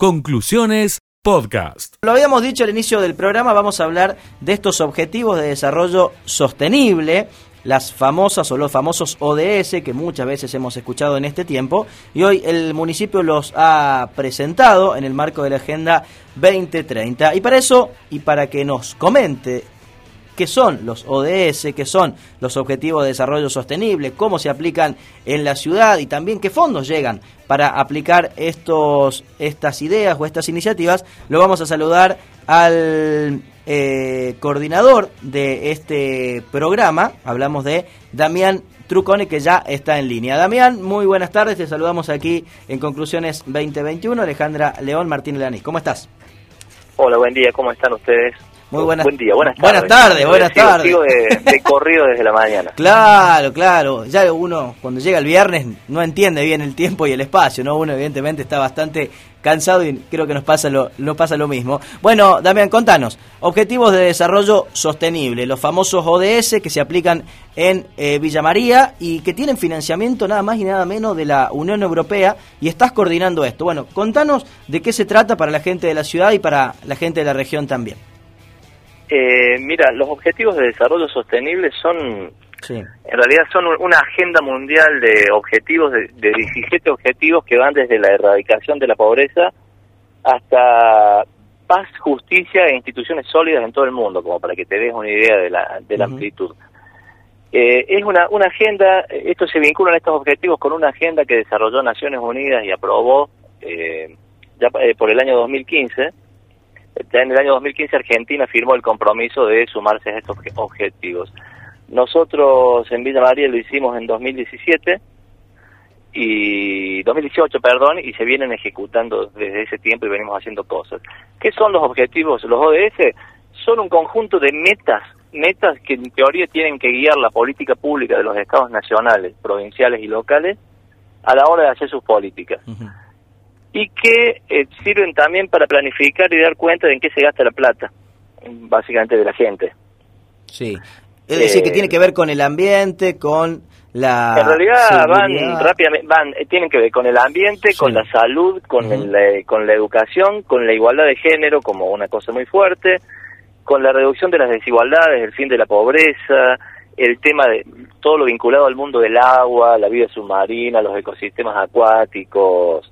Conclusiones Podcast. Lo habíamos dicho al inicio del programa, vamos a hablar de estos objetivos de desarrollo sostenible, las famosas o los famosos ODS que muchas veces hemos escuchado en este tiempo y hoy el municipio los ha presentado en el marco de la Agenda 2030. Y para eso, y para que nos comente qué son los ODS, qué son los Objetivos de Desarrollo Sostenible, cómo se aplican en la ciudad y también qué fondos llegan para aplicar estos, estas ideas o estas iniciativas, lo vamos a saludar al eh, coordinador de este programa, hablamos de Damián Trucone, que ya está en línea. Damián, muy buenas tardes, te saludamos aquí en Conclusiones 2021, Alejandra León Martínez Lani. ¿Cómo estás? Hola, buen día, ¿cómo están ustedes? Muy buenas, buen día, buenas tardes. Buenas tardes, buenas tardes. Sigo de, corrido desde la mañana. Claro, claro. Ya uno, cuando llega el viernes, no entiende bien el tiempo y el espacio, ¿no? Uno, evidentemente, está bastante cansado y creo que nos pasa lo, nos pasa lo mismo. Bueno, Damián, contanos. Objetivos de Desarrollo Sostenible, los famosos ODS que se aplican en eh, Villa María y que tienen financiamiento nada más y nada menos de la Unión Europea y estás coordinando esto. Bueno, contanos de qué se trata para la gente de la ciudad y para la gente de la región también. Eh, mira, los objetivos de desarrollo sostenible son, en realidad son una agenda mundial de objetivos, de, 17 objetivos que van desde la erradicación de la pobreza hasta paz, justicia e instituciones sólidas en todo el mundo, como para que te des una idea de la, de la amplitud. Eh, es una, una agenda, esto se vincula estos objetivos con una agenda que desarrolló Naciones Unidas y aprobó eh, ya por el año 2015, ya en el año 2015 Argentina firmó el compromiso de sumarse a estos objetivos. Nosotros en Villa María lo hicimos en 2017 y 2018, perdón, y se vienen ejecutando desde ese tiempo y venimos haciendo cosas. ¿Qué son los objetivos? Los ODS son un conjunto de metas, metas que en teoría tienen que guiar la política pública de los estados nacionales, provinciales y locales a la hora de hacer sus políticas y que eh, sirven también para planificar y dar cuenta de en qué se gasta la plata, básicamente de la gente. Sí, es decir, que eh, tiene que ver con el ambiente, con la... En realidad van rápidamente, van, eh, tienen que ver con el ambiente, con la salud, con, con la educación, con la igualdad de género como una cosa muy fuerte, con la reducción de las desigualdades, el fin de la pobreza, el tema de todo lo vinculado al mundo del agua, la vida submarina, los ecosistemas acuáticos,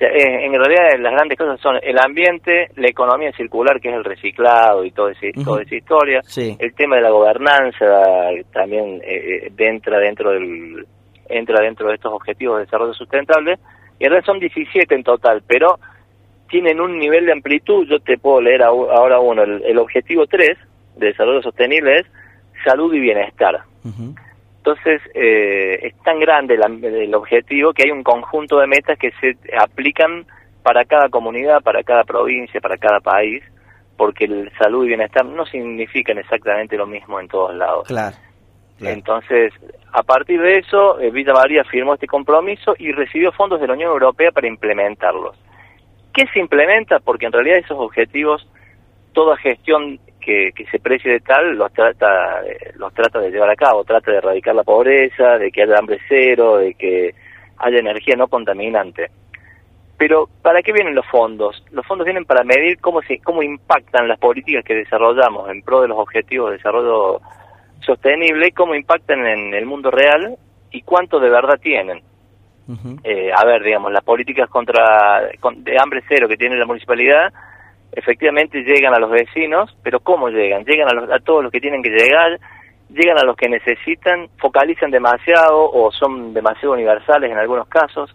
eh, en realidad las grandes cosas son el ambiente, la economía circular, que es el reciclado y todo toda esa historia, el tema de la gobernanza también eh, eh, entra dentro del entra dentro de estos objetivos de desarrollo sustentable, y en realidad son 17 en total, pero tienen un nivel de amplitud, yo te puedo leer ahora uno, el, objetivo 3 de desarrollo sostenible es salud y bienestar. Entonces, eh, es tan grande el objetivo que hay un conjunto de metas que se aplican para cada comunidad, para cada provincia, para cada país, porque el salud y bienestar no significan exactamente lo mismo en todos lados. Claro. Entonces, a partir de eso, eh, Villa María firmó este compromiso y recibió fondos de la Unión Europea para implementarlos. ¿Qué se implementa? Porque en realidad esos objetivos, toda gestión que, se precie de tal los trata, eh, los trata de llevar a cabo, trata de erradicar la pobreza, de que haya hambre cero, de que haya energía no contaminante. Pero, ¿para qué vienen los fondos? Los fondos vienen para medir cómo, se, cómo impactan las políticas que desarrollamos en pro de los objetivos de desarrollo sostenible, cómo impactan en el mundo real y cuánto de verdad tienen. eh, a ver, digamos, las políticas contra de hambre cero que tiene la municipalidad efectivamente llegan a los vecinos, pero ¿cómo llegan? Llegan a, a todos los que tienen que llegar, llegan a los que necesitan, focalizan demasiado o son demasiado universales en algunos casos,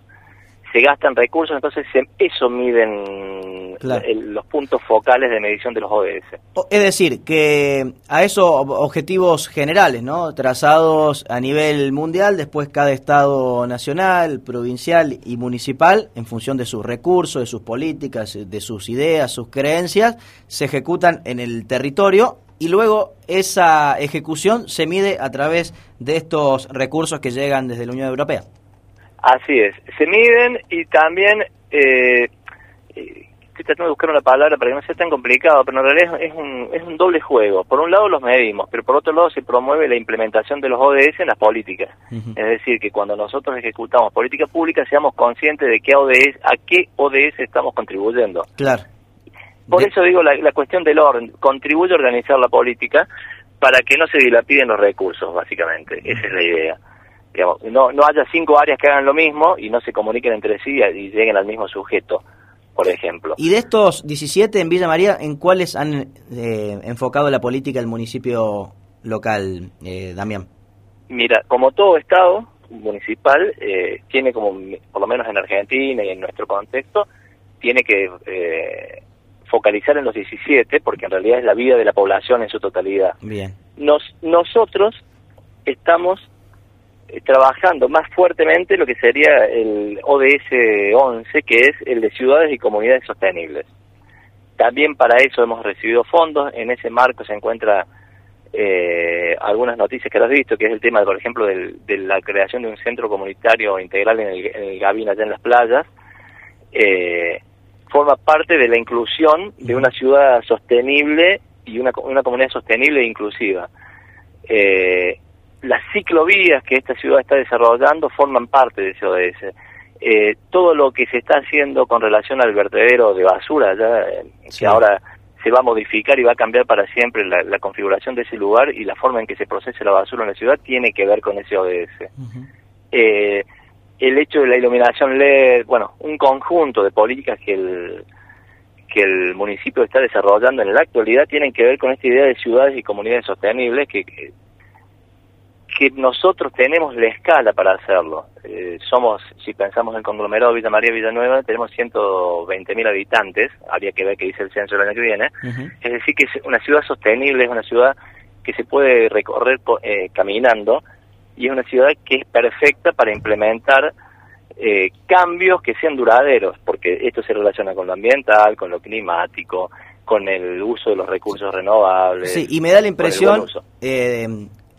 se gastan recursos, entonces eso miden los puntos focales de medición de los ODS. Es decir, que a esos objetivos generales, ¿no? trazados a nivel mundial, después cada estado nacional, provincial y municipal, en función de sus recursos, de sus políticas, de sus ideas, sus creencias, se ejecutan en el territorio y luego esa ejecución se mide a través de estos recursos que llegan desde la Unión Europea. Así es, se miden y también, eh, tratando de buscar una palabra para que no sea tan complicado, pero en realidad es un, es un doble juego. Por un lado los medimos, pero por otro lado se promueve la implementación de los ODS en las políticas. Es decir, que cuando nosotros ejecutamos política pública seamos conscientes de qué ODS, a qué ODS estamos contribuyendo. Claro. Por eso digo la, la cuestión del orden, contribuye a organizar la política para que no se dilapiden los recursos, básicamente. Esa es la idea no, no haya cinco áreas que hagan lo mismo y no se comuniquen entre sí y lleguen al mismo sujeto, por ejemplo. ¿Y de estos 17 en Villa María, en cuáles han eh, enfocado la política el municipio local, eh, Damián? Mira, como todo Estado municipal, eh, tiene como, por lo menos en Argentina y en nuestro contexto, tiene que eh, focalizar en los 17, porque en realidad es la vida de la población en su totalidad. Bien. Nos, nosotros estamos trabajando más fuertemente lo que sería el ODS 11, que es el de ciudades y comunidades sostenibles. También para eso hemos recibido fondos, en ese marco se encuentra eh, algunas noticias que has visto, que es el tema, por ejemplo, de la creación de un centro comunitario integral en el, en allá en las playas, eh, forma parte de la inclusión de una ciudad sostenible y una, una comunidad sostenible e inclusiva. Eh, las ciclovías que esta ciudad está desarrollando forman parte de ese ODS. Eh, todo lo que se está haciendo con relación al vertedero de basura, ya, eh, que ahora se va a modificar y va a cambiar para siempre la, configuración de ese lugar y la forma en que se procese la basura en la ciudad, tiene que ver con ese ODS. eh, el hecho de la iluminación LED, bueno, un conjunto de políticas que el que el municipio está desarrollando en la actualidad tienen que ver con esta idea de ciudades y comunidades sostenibles que que nosotros tenemos la escala para hacerlo. Eh, somos, si pensamos en el conglomerado Villa María Villanueva, tenemos 120.000 habitantes, habría que ver qué dice el censo el año que viene. Es decir, que es una ciudad sostenible, es una ciudad que se puede recorrer eh, caminando y es una ciudad que es perfecta para implementar eh, cambios que sean duraderos, porque esto se relaciona con lo ambiental, con lo climático, con el uso de los recursos renovables. Sí, y me da la impresión,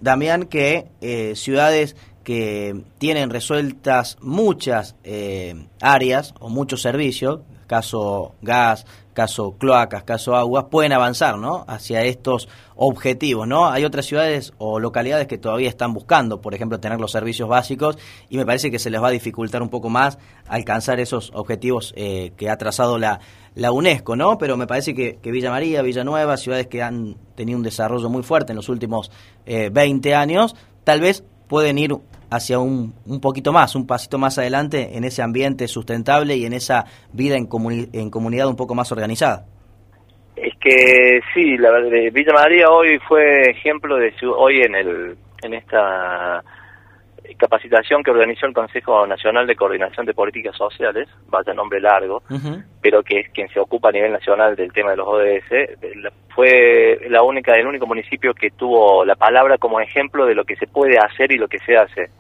Damián, que eh, ciudades que tienen resueltas muchas eh, áreas o muchos servicios, caso gas, caso cloacas, caso aguas, pueden avanzar ¿no? hacia estos objetivos. ¿no? Hay otras ciudades o localidades que todavía están buscando, por ejemplo, tener los servicios básicos y me parece que se les va a dificultar un poco más alcanzar esos objetivos eh, que ha trazado la, la UNESCO, ¿no? Pero me parece que, Villa María, Villanueva, ciudades que han tenido un desarrollo muy fuerte en los últimos 20 eh, años, tal vez pueden ir hacia un, un poquito más, un pasito más adelante en ese ambiente sustentable y en esa vida en, en comunidad un poco más organizada. Es que sí, la verdad, Villa María hoy fue ejemplo de hoy en el en esta capacitación que organizó el Consejo Nacional de Coordinación de Políticas Sociales, vaya nombre largo, pero que es quien se ocupa a nivel nacional del tema de los ODS, fue la única, el único municipio que tuvo la palabra como ejemplo de lo que se puede hacer y lo que se hace.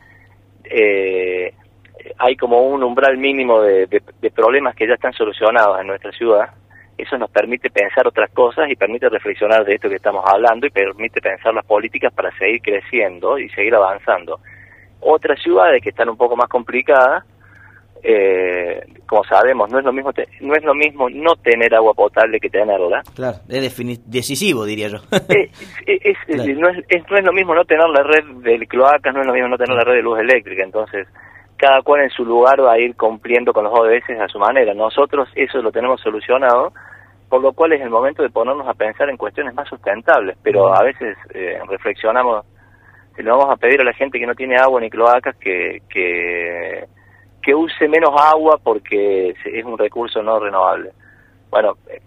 Eh, hay como un umbral mínimo de, de problemas que ya están solucionados en nuestra ciudad. Eso nos permite pensar otras cosas y permite reflexionar de esto que estamos hablando y permite pensar las políticas para seguir creciendo y seguir avanzando otras ciudades que están un poco más complicadas, eh, como sabemos, no es lo mismo no es lo mismo no tener agua potable que tenerla. Claro, es decisivo, diría yo. es, no, es, no es lo mismo no tener la red de cloacas, no es lo mismo no tener la red de luz eléctrica, entonces cada cual en su lugar va a ir cumpliendo con los ODS a su manera. Nosotros eso lo tenemos solucionado, por lo cual es el momento de ponernos a pensar en cuestiones más sustentables, pero a veces eh, reflexionamos le vamos a pedir a la gente que no tiene agua ni cloacas que, que, use menos agua porque es un recurso no renovable. Bueno, eh,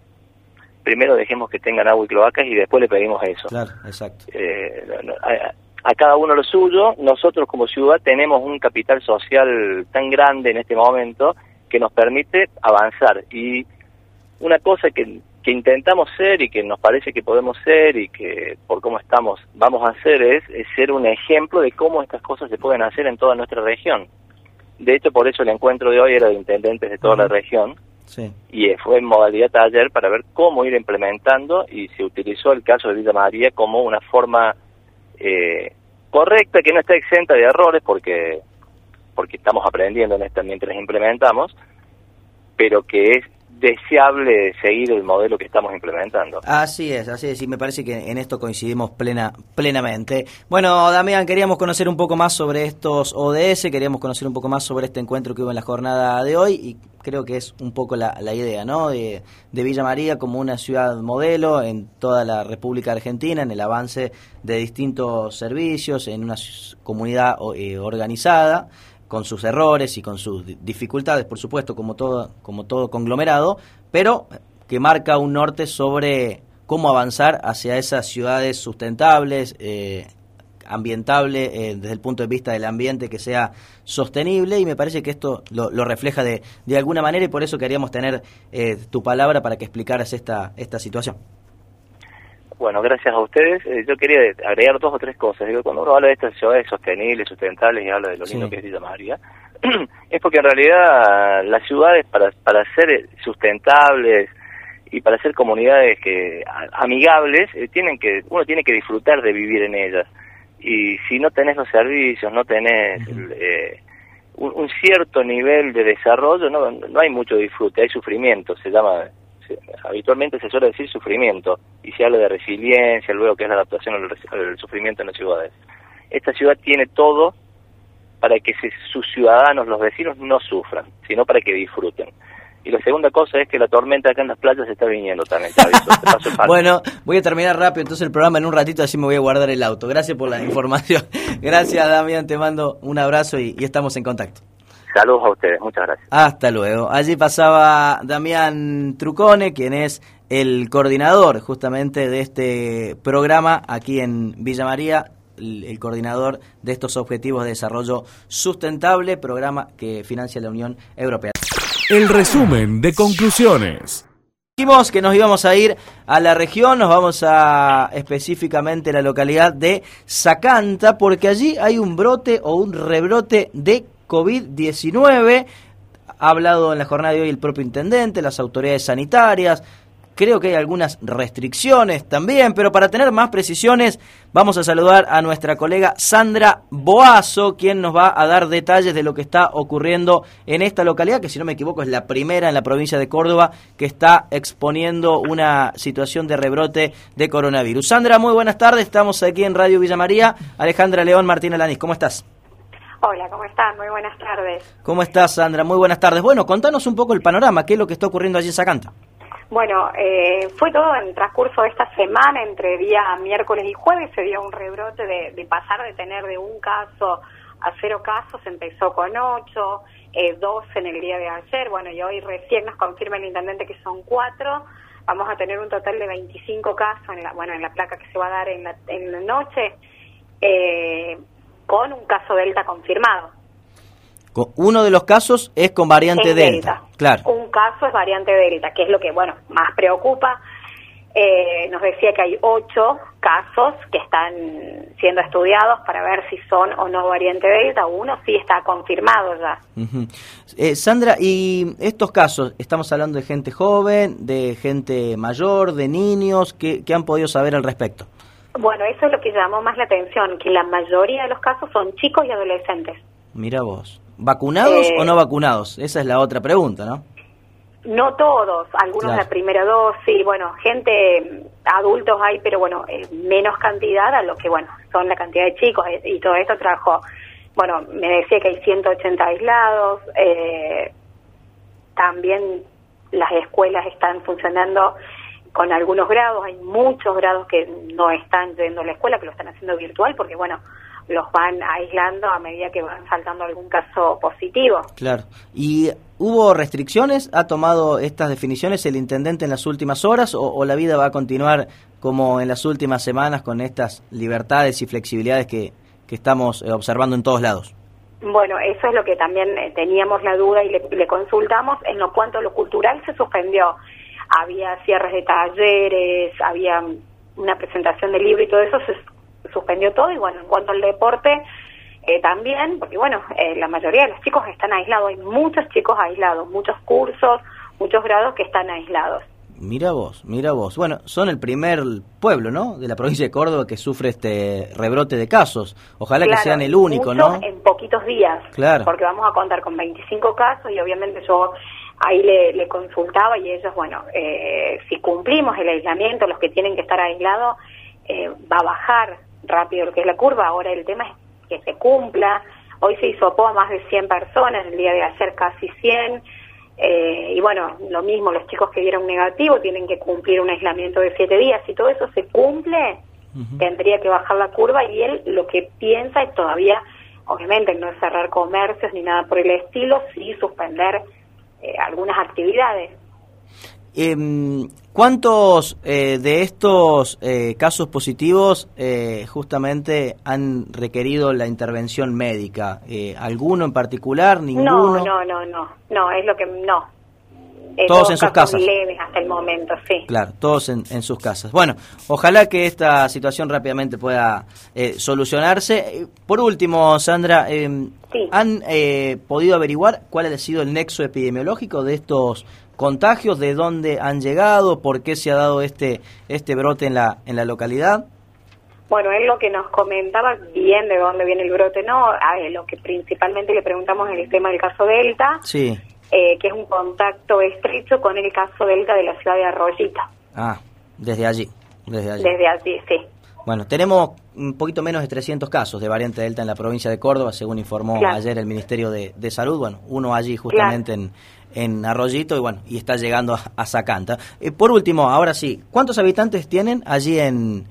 primero dejemos que tengan agua y cloacas y después le pedimos eso. Claro, exacto. Eh, a, cada uno lo suyo. Nosotros como ciudad tenemos un capital social tan grande en este momento que nos permite avanzar. Y una cosa que que intentamos ser y que nos parece que podemos ser y que por cómo estamos vamos a hacer es, ser un ejemplo de cómo estas cosas se pueden hacer en toda nuestra región. De hecho, por eso el encuentro de hoy era de intendentes de toda la región. Y fue en modalidad taller para ver cómo ir implementando y se utilizó el caso de Villa María como una forma eh, correcta, que no está exenta de errores porque, porque estamos aprendiendo en esta mientras implementamos, pero que es deseable seguir el modelo que estamos implementando. Así es, así es, y me parece que en esto coincidimos plena, plenamente. Bueno, Damián, queríamos conocer un poco más sobre estos ODS, queríamos conocer un poco más sobre este encuentro que hubo en la jornada de hoy y creo que es un poco la, idea, ¿no? De, Villa María como una ciudad modelo en toda la República Argentina, en el avance de distintos servicios, en una comunidad eh, organizada con sus errores y con sus dificultades, por supuesto, como todo, como todo conglomerado, pero que marca un norte sobre cómo avanzar hacia esas ciudades sustentables, eh, ambientable eh, desde el punto de vista del ambiente que sea sostenible y me parece que esto lo, refleja de, de, alguna manera y por eso queríamos tener eh, tu palabra para que explicaras esta, esta situación. Bueno, gracias a ustedes. Eh, yo quería agregar dos o tres cosas. Digo, cuando uno habla de estas ciudades sostenibles, sustentables y habla de lo lindo que es Villa María, es porque en realidad las ciudades para, para ser sustentables y para ser comunidades que amigables, eh, tienen que uno tiene que disfrutar de vivir en ellas. Y si no tenés los servicios, no tenés eh, un, cierto nivel de desarrollo, no, no hay mucho disfrute, hay sufrimiento, se llama habitualmente se suele decir sufrimiento y se habla de resiliencia, luego que es la adaptación al, sufrimiento en las ciudades. Esta ciudad tiene todo para que sus ciudadanos, los vecinos, no sufran, sino para que disfruten. Y la segunda cosa es que la tormenta acá en las playas está viniendo también. bueno, voy a terminar rápido entonces el programa en un ratito, así me voy a guardar el auto. Gracias por la información. Gracias, Damián, te mando un abrazo y estamos en contacto. Saludos a ustedes, muchas gracias. Hasta luego. Allí pasaba Damián Trucone, quien es el coordinador justamente de este programa aquí en Villa María, el, coordinador de estos Objetivos de Desarrollo Sustentable, programa que financia la Unión Europea. El resumen de conclusiones. Dijimos que nos íbamos a ir a la región, nos vamos a específicamente la localidad de Zacanta, porque allí hay un brote o un rebrote de COVID-19. Ha hablado en la jornada de hoy el propio intendente, las autoridades sanitarias. Creo que hay algunas restricciones también, pero para tener más precisiones vamos a saludar a nuestra colega Sandra Boazo, quien nos va a dar detalles de lo que está ocurriendo en esta localidad, que si no me equivoco es la primera en la provincia de Córdoba que está exponiendo una situación de rebrote de coronavirus. Sandra, muy buenas tardes, estamos aquí en Radio Villa María. Alejandra León, Martín Alanis, ¿cómo estás? Hola, ¿cómo están? Muy buenas tardes. ¿Cómo estás, Sandra? Muy buenas tardes. Bueno, contanos un poco el panorama, qué es lo que está ocurriendo allí en Sacanta. Bueno, eh, fue todo en el transcurso de esta semana, entre día miércoles y jueves, se dio un rebrote de, pasar de tener de un caso a cero casos, empezó con ocho, eh, dos en el día de ayer, bueno, y hoy recién nos confirma el intendente que son cuatro, vamos a tener un total de 25 casos, en la, bueno, en la placa que se va a dar en la, en la noche, eh, con un caso Delta confirmado. Uno de los casos es con variante delta. Claro. Un caso es variante Delta, que es lo que, bueno, más preocupa. Eh, nos decía que hay ocho casos que están siendo estudiados para ver si son o no variante Delta. Uno sí está confirmado ya. Eh, Sandra, ¿y estos casos, estamos hablando de gente joven, de gente mayor, de niños, qué, qué han podido saber al respecto? Bueno, eso es lo que llamó más la atención, que la mayoría de los casos son chicos y adolescentes. Mira vos. ¿Vacunados o no eh, vacunados? Esa es la otra pregunta, ¿no? No todos, algunos de primera dosis, bueno, gente, adultos hay, pero bueno, eh, menos cantidad a lo que, bueno, son la cantidad de chicos eh, y todo esto trajo, bueno, me decía que hay 180 aislados, también las escuelas están funcionando con algunos grados, hay muchos grados que no están yendo a la escuela, que lo están haciendo virtual, porque bueno, los van aislando a medida que van saltando algún caso positivo. Claro. ¿Y hubo restricciones? ¿Ha tomado estas definiciones el intendente en las últimas horas o, la vida va a continuar como en las últimas semanas con estas libertades y flexibilidades que, que estamos eh, observando en todos lados? Bueno, eso es lo que también eh, teníamos la duda y le, le consultamos. En lo cuanto a lo cultural se suspendió había cierres de talleres, había una presentación de libro y todo eso se suspendió todo y bueno, en cuanto al deporte eh, también, porque bueno, eh, la mayoría de los chicos están aislados, hay muchos chicos aislados, muchos cursos, muchos grados que están aislados. Mira vos, mira vos. Bueno, son el primer pueblo, ¿no? De la provincia de Córdoba que sufre este rebrote de casos. Ojalá que sean el único, ¿no? En poquitos días. Claro. Porque vamos a contar con 25 casos y obviamente yo ahí le, consultaba y ellos, bueno, eh, si cumplimos el aislamiento, los que tienen que estar aislados, eh, va a bajar rápido lo que es la curva. Ahora el tema es que se cumpla. Hoy se hizo a más de 100 personas, el día de ayer casi 100. Eh, y bueno, lo mismo, los chicos que dieron negativo tienen que cumplir un aislamiento de 7 días. Si todo eso se cumple, tendría que bajar la curva y él lo que piensa es todavía, obviamente, no cerrar comercios ni nada por el estilo, sí suspender eh, algunas actividades. Eh, ¿Cuántos eh, de estos eh, casos positivos justamente han requerido la intervención médica? ¿Alguno en particular? ¿Ninguno? No, no, no, no, no, es lo que no. Todos en sus casas. Leves hasta el momento, sí. Claro, todos en, sus casas. Bueno, ojalá que esta situación rápidamente pueda solucionarse. Por último, Sandra, ¿Han eh, podido averiguar cuál ha sido el nexo epidemiológico de estos contagios? ¿De dónde han llegado? ¿Por qué se ha dado este, este brote en la, en la localidad? Bueno, él lo que nos comentaba bien de dónde viene el brote, ¿no? lo que principalmente le preguntamos en el tema del caso Delta, sí. Eh, que es un contacto estrecho con el caso Delta de la ciudad de Arroyita. Ah, desde allí. Desde allí, desde allí sí. Bueno, tenemos un poquito menos de 300 casos de variante Delta en la provincia de Córdoba, según informó ayer el Ministerio de, Salud. Bueno, uno allí justamente en, en Arroyito y bueno, y está llegando a, Zacanta. Eh, por último, ahora sí, ¿cuántos habitantes tienen allí en,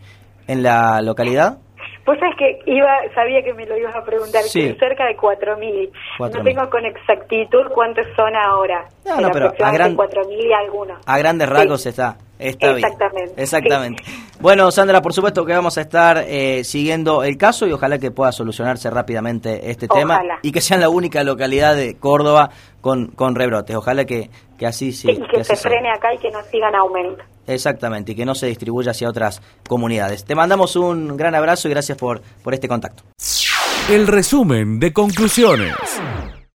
en la localidad? Pues es que iba, sabía que me lo ibas a preguntar, cerca de 4.000. No tengo con exactitud cuántos son ahora. No, no, pero a, gran, 4.000 y algunos. A grandes rasgos está, está Exactamente. bien. Exactamente. Bueno, Sandra, por supuesto que vamos a estar eh, siguiendo el caso y ojalá que pueda solucionarse rápidamente este tema y que sea la única localidad de Córdoba con, con rebrotes. Ojalá que, que así sí. Y que, se frene acá y que no sigan aumento. Exactamente, y que no se distribuya hacia otras comunidades. Te mandamos un gran abrazo y gracias por, por este contacto. El resumen de conclusiones.